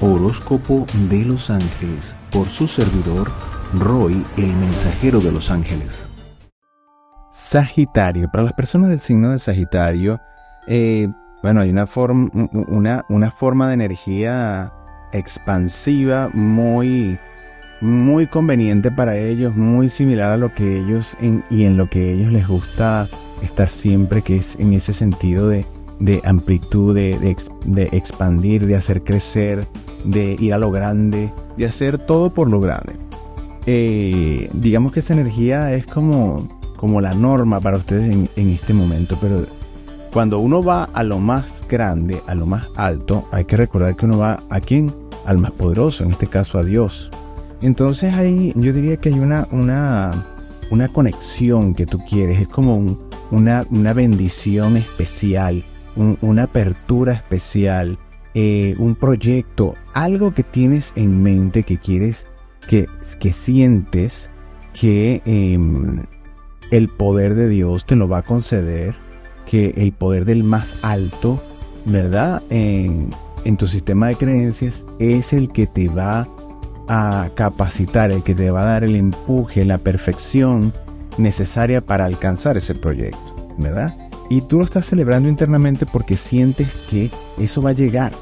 Horóscopo de los Ángeles por su servidor Roy, el mensajero de los ángeles. Sagitario. Para las personas del signo de Sagitario, eh, bueno, hay una, forma una, una forma de energía expansiva muy, muy conveniente para ellos, muy similar a lo que ellos y en lo que ellos les gusta estar siempre, que es en ese sentido de, amplitud, de, expandir, de hacer crecer, de ir a lo grande, de hacer todo por lo grande. Eh, digamos que esa energía es como, como la norma para ustedes en, en este momento, pero cuando uno va a lo más grande, a lo más alto, hay que recordar que uno va a quién? Al más poderoso, en este caso a Dios. Entonces ahí yo diría que hay una, una, una conexión que tú quieres, es como una, una, bendición especial, una apertura especial, eh, un proyecto, algo que tienes en mente que quieres, que, que sientes que em, el poder de Dios te lo va a conceder que el poder del más alto, ¿verdad? En, tu sistema de creencias es el que te va a capacitar, el que te va a dar el empuje, la perfección necesaria para alcanzar ese proyecto, ¿verdad? Y tú lo estás celebrando internamente porque sientes que eso va a llegar.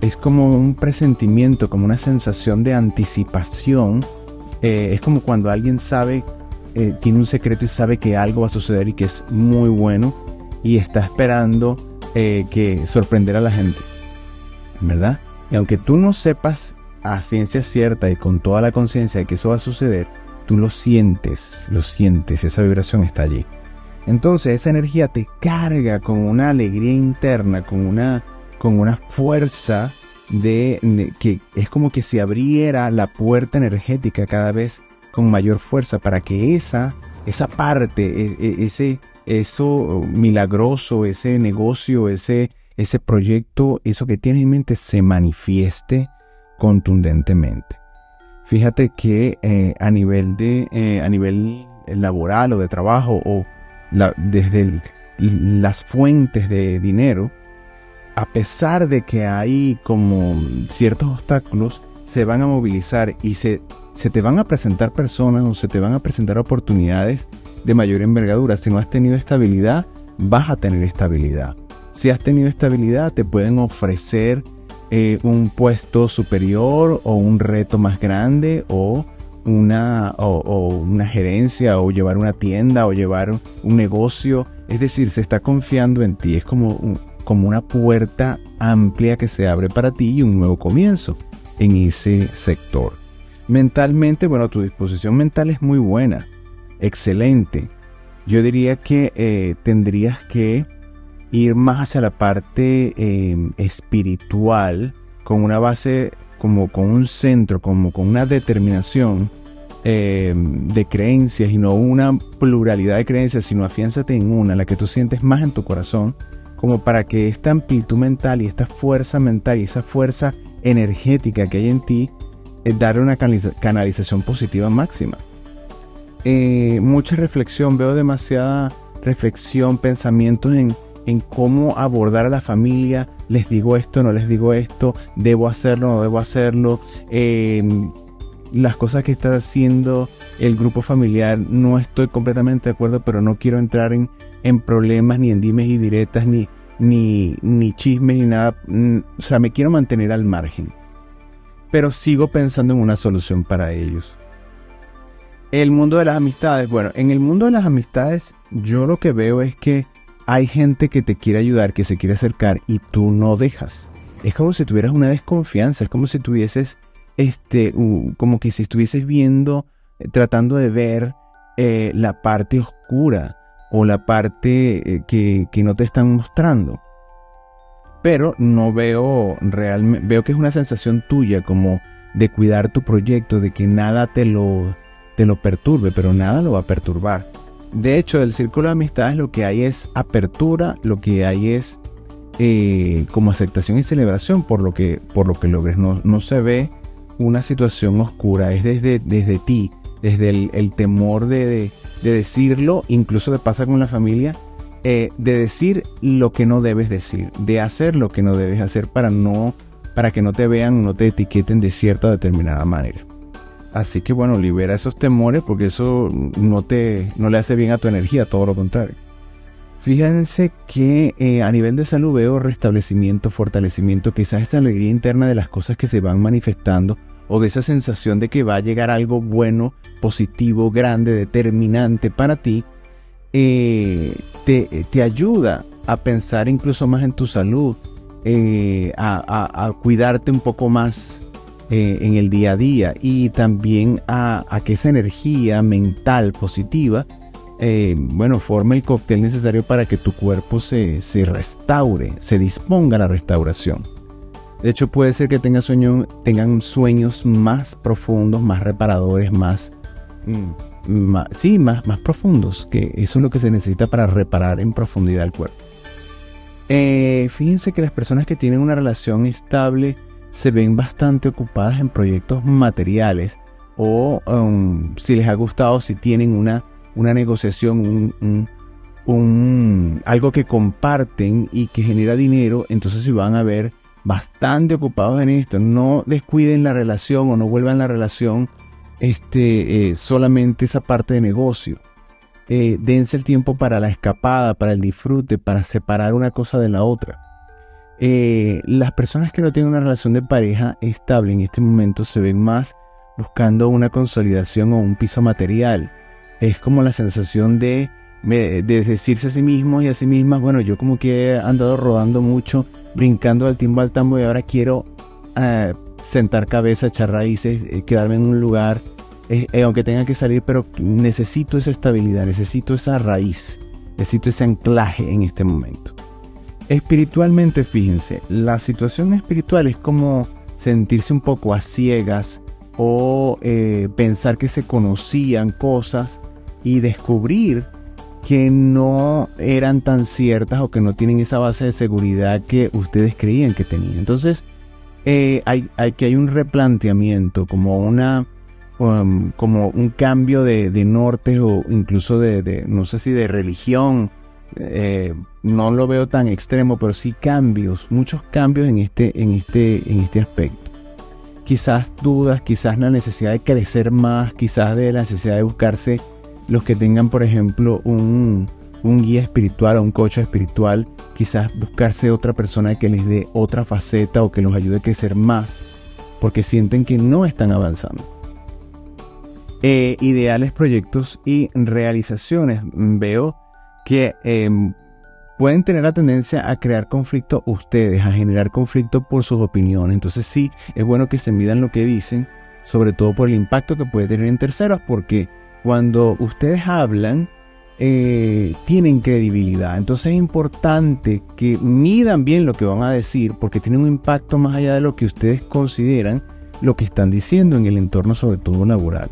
Es como un presentimiento, como una sensación de anticipación. Eh, es como cuando alguien sabe, eh, tiene un secreto y sabe que algo va a suceder y que es muy bueno y está esperando eh, que sorprender a la gente, ¿verdad? Y aunque tú no sepas a ciencia cierta y con toda la conciencia de que eso va a suceder, tú lo sientes, lo sientes, esa vibración está allí. Entonces esa energía te carga con una alegría interna, con una, con una fuerza de, que es como que se abriera la puerta energética cada vez con mayor fuerza para que esa, esa parte, e, e, ese, eso milagroso, ese negocio, ese, ese proyecto, eso que tienes en mente se manifieste contundentemente. Fíjate que eh, a nivel de eh, a nivel laboral o de trabajo o desde las fuentes de dinero, a pesar de que hay como ciertos obstáculos, se van a movilizar y se, te van a presentar personas o se te van a presentar oportunidades de mayor envergadura. Si no has tenido estabilidad, vas a tener estabilidad. Si has tenido estabilidad, te pueden ofrecer eh, un puesto superior o un reto más grande o una, o, una gerencia o llevar una tienda o llevar un negocio. Es decir, se está confiando en ti. Es como, como una puerta amplia que se abre para ti y un nuevo comienzo en ese sector. Mentalmente, bueno, tu disposición mental es muy buena excelente. Yo diría que eh, tendrías que ir más hacia la parte em, espiritual, con una base, como con un centro, como con una determinación em, de creencias y no una pluralidad de creencias, sino afiánzate en una, la que tú sientes más en tu corazón, como para que esta amplitud mental y esta fuerza mental y esa fuerza energética que hay en ti, eh, dar una canalización positiva máxima. Eh, mucha reflexión, veo demasiada reflexión, pensamientos en, en cómo abordar a la familia. Les digo esto, no les digo esto, debo hacerlo, no debo hacerlo. Em, las cosas que está haciendo el grupo familiar no estoy completamente de acuerdo, pero no quiero entrar en, en problemas, ni en dimes y diretas, ni, ni, ni chismes, ni nada. Mm, o sea, me quiero mantener al margen. Pero sigo pensando en una solución para ellos. El mundo de las amistades. Bueno, en el mundo de las amistades yo lo que veo es que hay gente que te quiere ayudar, que se quiere acercar y tú no dejas. Es como si tuvieras una desconfianza, es como si tuvieses, este, como que si estuvieses viendo, eh, tratando de ver eh, la parte oscura o la parte eh, que, que no te están mostrando. Pero no veo realmente, veo que es una sensación tuya como de cuidar tu proyecto, de que nada te lo te lo perturbe, pero nada lo va a perturbar. De hecho, del círculo de amistades lo que hay es apertura, lo que hay es eh, como aceptación y celebración por lo que, por lo que logres. No, no se ve una situación oscura, es desde, desde ti, desde el, temor de, decirlo, incluso te pasa con la familia, eh, de decir lo que no debes decir, de hacer lo que no debes hacer para no para que no te vean, no te etiqueten de cierta o determinada manera. Así que bueno, libera esos temores porque eso no te no le hace bien a tu energía, todo lo contrario. Fíjense que eh, a nivel de salud veo restablecimiento, fortalecimiento, quizás esa alegría interna de las cosas que se van manifestando o de esa sensación de que va a llegar algo bueno, positivo, grande, determinante para ti, eh, te, ayuda a pensar incluso más en tu salud, eh, a, cuidarte un poco más en el día a día y también a, a que esa energía mental positiva eh, bueno, forma el cóctel necesario para que tu cuerpo se, restaure, se disponga a la restauración. De hecho, puede ser que tengan, sueño, tengan sueños más profundos, más reparadores, más, mm, sí, más, más profundos, que eso es lo que se necesita para reparar en profundidad el cuerpo. Eh, fíjense que las personas que tienen una relación estable se ven bastante ocupadas en proyectos materiales o um, si les ha gustado, si tienen una una negociación, un, algo que comparten y que genera dinero, entonces se van a ver bastante ocupados en esto. No descuiden la relación o no vuelvan la relación este, eh, solamente esa parte de negocio. Eh, dense el tiempo para la escapada, para el disfrute, para separar una cosa de la otra. Eh, las personas que no tienen una relación de pareja estable en este momento se ven más buscando una consolidación o un piso material es como la sensación de, de decirse a sí mismo y a sí mismas, bueno, yo como que he andado rodando mucho, brincando al timbo al tambo y ahora quiero eh, sentar cabeza, echar raíces, eh, quedarme en un lugar, eh, aunque tenga que salir, pero necesito esa estabilidad, necesito esa raíz, necesito ese anclaje en este momento. Espiritualmente, fíjense, la situación espiritual es como sentirse un poco a ciegas o pensar que se conocían cosas y descubrir que no eran tan ciertas o que no tienen esa base de seguridad que ustedes creían que tenían. Entonces, eh, hay, que hay un replanteamiento, como una um, como un cambio de, norte o incluso de, no sé si de religión. Eh, no lo veo tan extremo, pero sí cambios, muchos cambios en este, en este, en este aspecto. Quizás dudas, quizás la necesidad de crecer más, quizás de la necesidad de buscarse los que tengan, por ejemplo, un, guía espiritual o un coach espiritual, quizás buscarse otra persona que les dé otra faceta o que los ayude a crecer más, porque sienten que no están avanzando. Eh, ideales, proyectos y realizaciones. Veo que em, pueden tener la tendencia a crear conflicto ustedes, a generar conflicto por sus opiniones. Entonces sí, es bueno que se midan lo que dicen, sobre todo por el impacto que puede tener en terceros, porque cuando ustedes hablan, eh, tienen credibilidad. Entonces es importante que midan bien lo que van a decir porque tienen un impacto más allá de lo que ustedes consideran lo que están diciendo en el entorno, sobre todo laboral.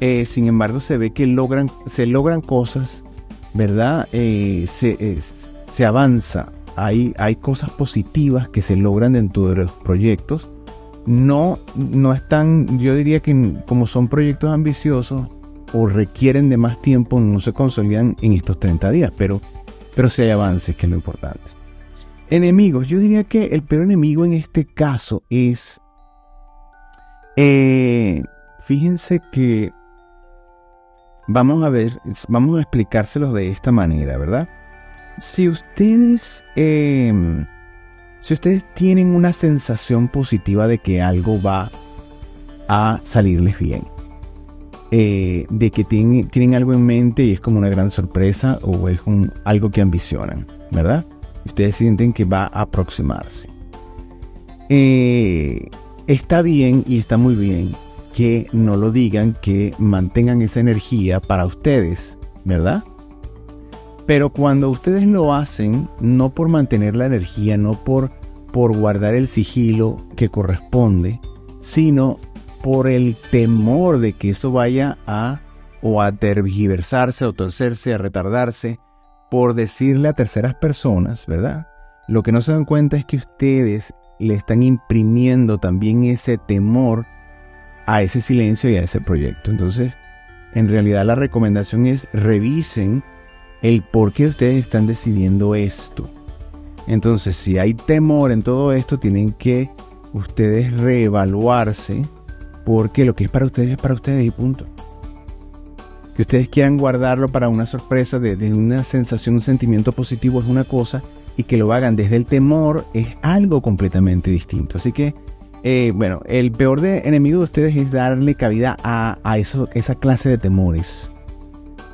Eh, sin embargo, se ve que logran, se logran cosas, ¿verdad? Eh, se, se, avanza. Hay, hay cosas positivas que se logran dentro de los proyectos. No, no están, yo diría que como son proyectos ambiciosos, o requieren de más tiempo no se consolidan en estos 30 días, pero, pero si hay avances, que es lo importante. Enemigos, yo diría que el peor enemigo en este caso es, eh, fíjense que vamos a ver, vamos a explicárselos de esta manera, ¿verdad? Si ustedes, em, si ustedes tienen una sensación positiva de que algo va a salirles bien, eh, de que tienen, tienen, algo en mente y es como una gran sorpresa o es algo que ambicionan, ¿verdad? Ustedes sienten que va a aproximarse. Eh, está bien y está muy bien que no lo digan, que mantengan esa energía para ustedes, ¿verdad? Pero cuando ustedes lo hacen, no por mantener la energía, no por, por guardar el sigilo que corresponde, sino por el temor de que eso vaya a o a tergiversarse, o torcerse, a retardarse, por decirle a terceras personas, ¿verdad? Lo que no se dan cuenta es que ustedes le están imprimiendo también ese temor a ese silencio y a ese proyecto. Entonces, en realidad la recomendación es revisen el por qué ustedes están decidiendo esto. Entonces, si hay temor en todo esto, tienen que ustedes reevaluarse porque lo que es para ustedes es para ustedes y punto. Que ustedes quieran guardarlo para una sorpresa de, una sensación, un sentimiento positivo es una cosa y que lo hagan desde el temor es algo completamente distinto. Así que, eh, bueno, el peor enemigo de ustedes es darle cabida a, eso, esa clase de temores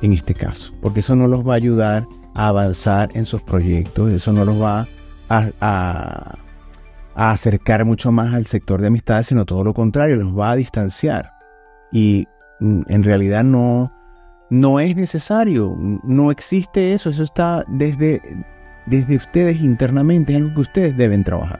en este caso, porque eso no los va a ayudar a avanzar en sus proyectos, eso no los va a acercar mucho más al sector de amistades, sino todo lo contrario, los va a distanciar. Y mm, en realidad no, no es necesario, no existe eso, eso está desde, desde ustedes internamente, es algo que ustedes deben trabajar.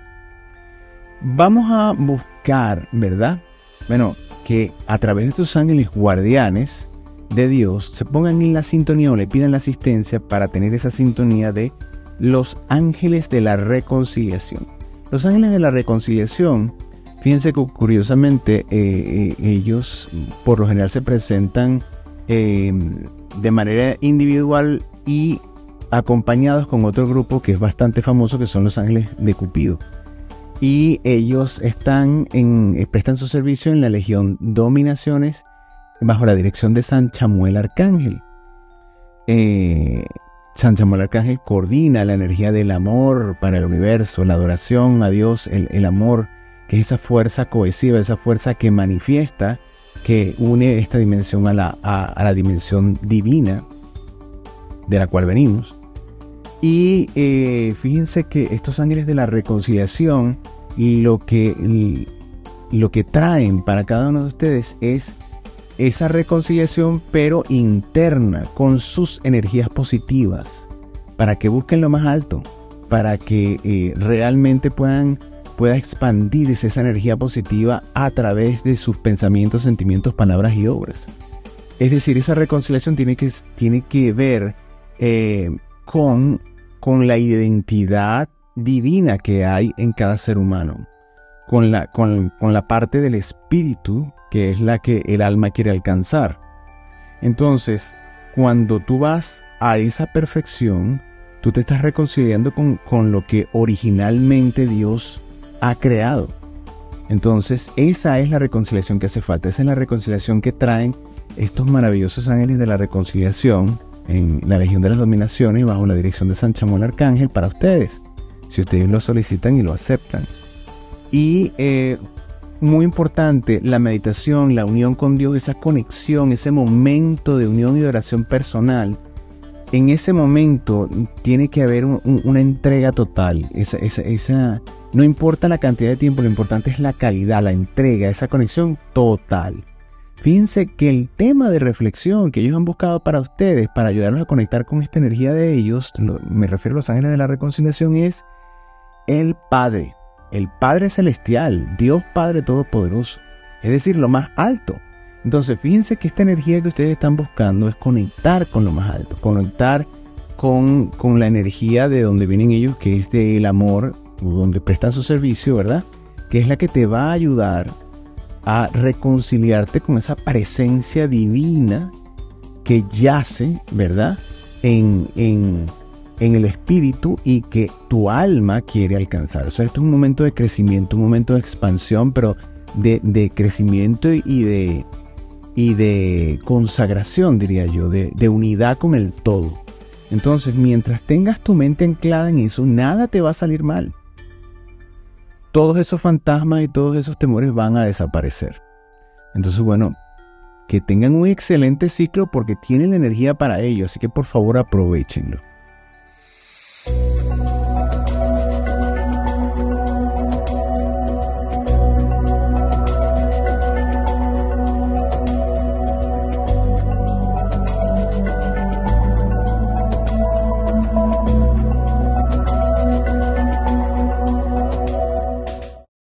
Vamos a buscar, ¿verdad? Bueno, que a través de estos ángeles guardianes de Dios se pongan en la sintonía o le pidan la asistencia para tener esa sintonía de los ángeles de la reconciliación. Los ángeles de la reconciliación, fíjense que curiosamente eh, eh, ellos por lo general se presentan eh, de manera individual y acompañados con otro grupo que es bastante famoso que son los ángeles de Cupido. Y ellos están en, prestan su servicio en la Legión Dominaciones bajo la dirección de San Chamuel Arcángel. San Samuel Arcángel coordina la energía del amor para el universo, la adoración a Dios, el, amor, que es esa fuerza cohesiva, esa fuerza que manifiesta, que une esta dimensión a la, a, la dimensión divina de la cual venimos. Y eh, fíjense que estos ángeles de la reconciliación, lo que, lo que traen para cada uno de ustedes es esa reconciliación, pero interna, con sus energías positivas, para que busquen lo más alto, para que eh, realmente puedan pueda expandirse esa energía positiva a través de sus pensamientos, sentimientos, palabras y obras. Es decir, esa reconciliación tiene que, tiene que ver eh, con, con la identidad divina que hay en cada ser humano con la, con, la parte del espíritu, que es la que el alma quiere alcanzar. Entonces, cuando tú vas a esa perfección, tú te estás reconciliando con, con, lo que originalmente Dios ha creado. Entonces, esa es la reconciliación que hace falta, esa es la reconciliación que traen estos maravillosos ángeles de la reconciliación en la Legión de las Dominaciones bajo la dirección de San Chamón Arcángel para ustedes, si ustedes lo solicitan y lo aceptan. Y eh, muy importante, la meditación, la unión con Dios, esa conexión, ese momento de unión y de oración personal. En ese momento tiene que haber una entrega total. Esa, esa, no importa la cantidad de tiempo, lo importante es la calidad, la entrega, esa conexión total. Fíjense que el tema de reflexión que ellos han buscado para ustedes, para ayudarlos a conectar con esta energía de ellos, me refiero a los ángeles de la reconciliación, es el Padre el Padre Celestial, Dios Padre Todopoderoso, es decir, lo más alto. Entonces, fíjense que esta energía que ustedes están buscando es conectar con lo más alto, conectar con, con la energía de donde vienen ellos, que es del amor, donde prestan su servicio, ¿verdad? Que es la que te va a ayudar a reconciliarte con esa presencia divina que yace, ¿verdad? En, en, en el espíritu y que tu alma quiere alcanzar. O sea, esto es un momento de crecimiento, un momento de expansión, pero de, crecimiento y de, de consagración, diría yo, de, de unidad con el todo. Entonces, mientras tengas tu mente anclada en eso, nada te va a salir mal. Todos esos fantasmas y todos esos temores van a desaparecer. Entonces, bueno, que tengan un excelente ciclo porque tienen la energía para ello, así que por favor aprovechenlo.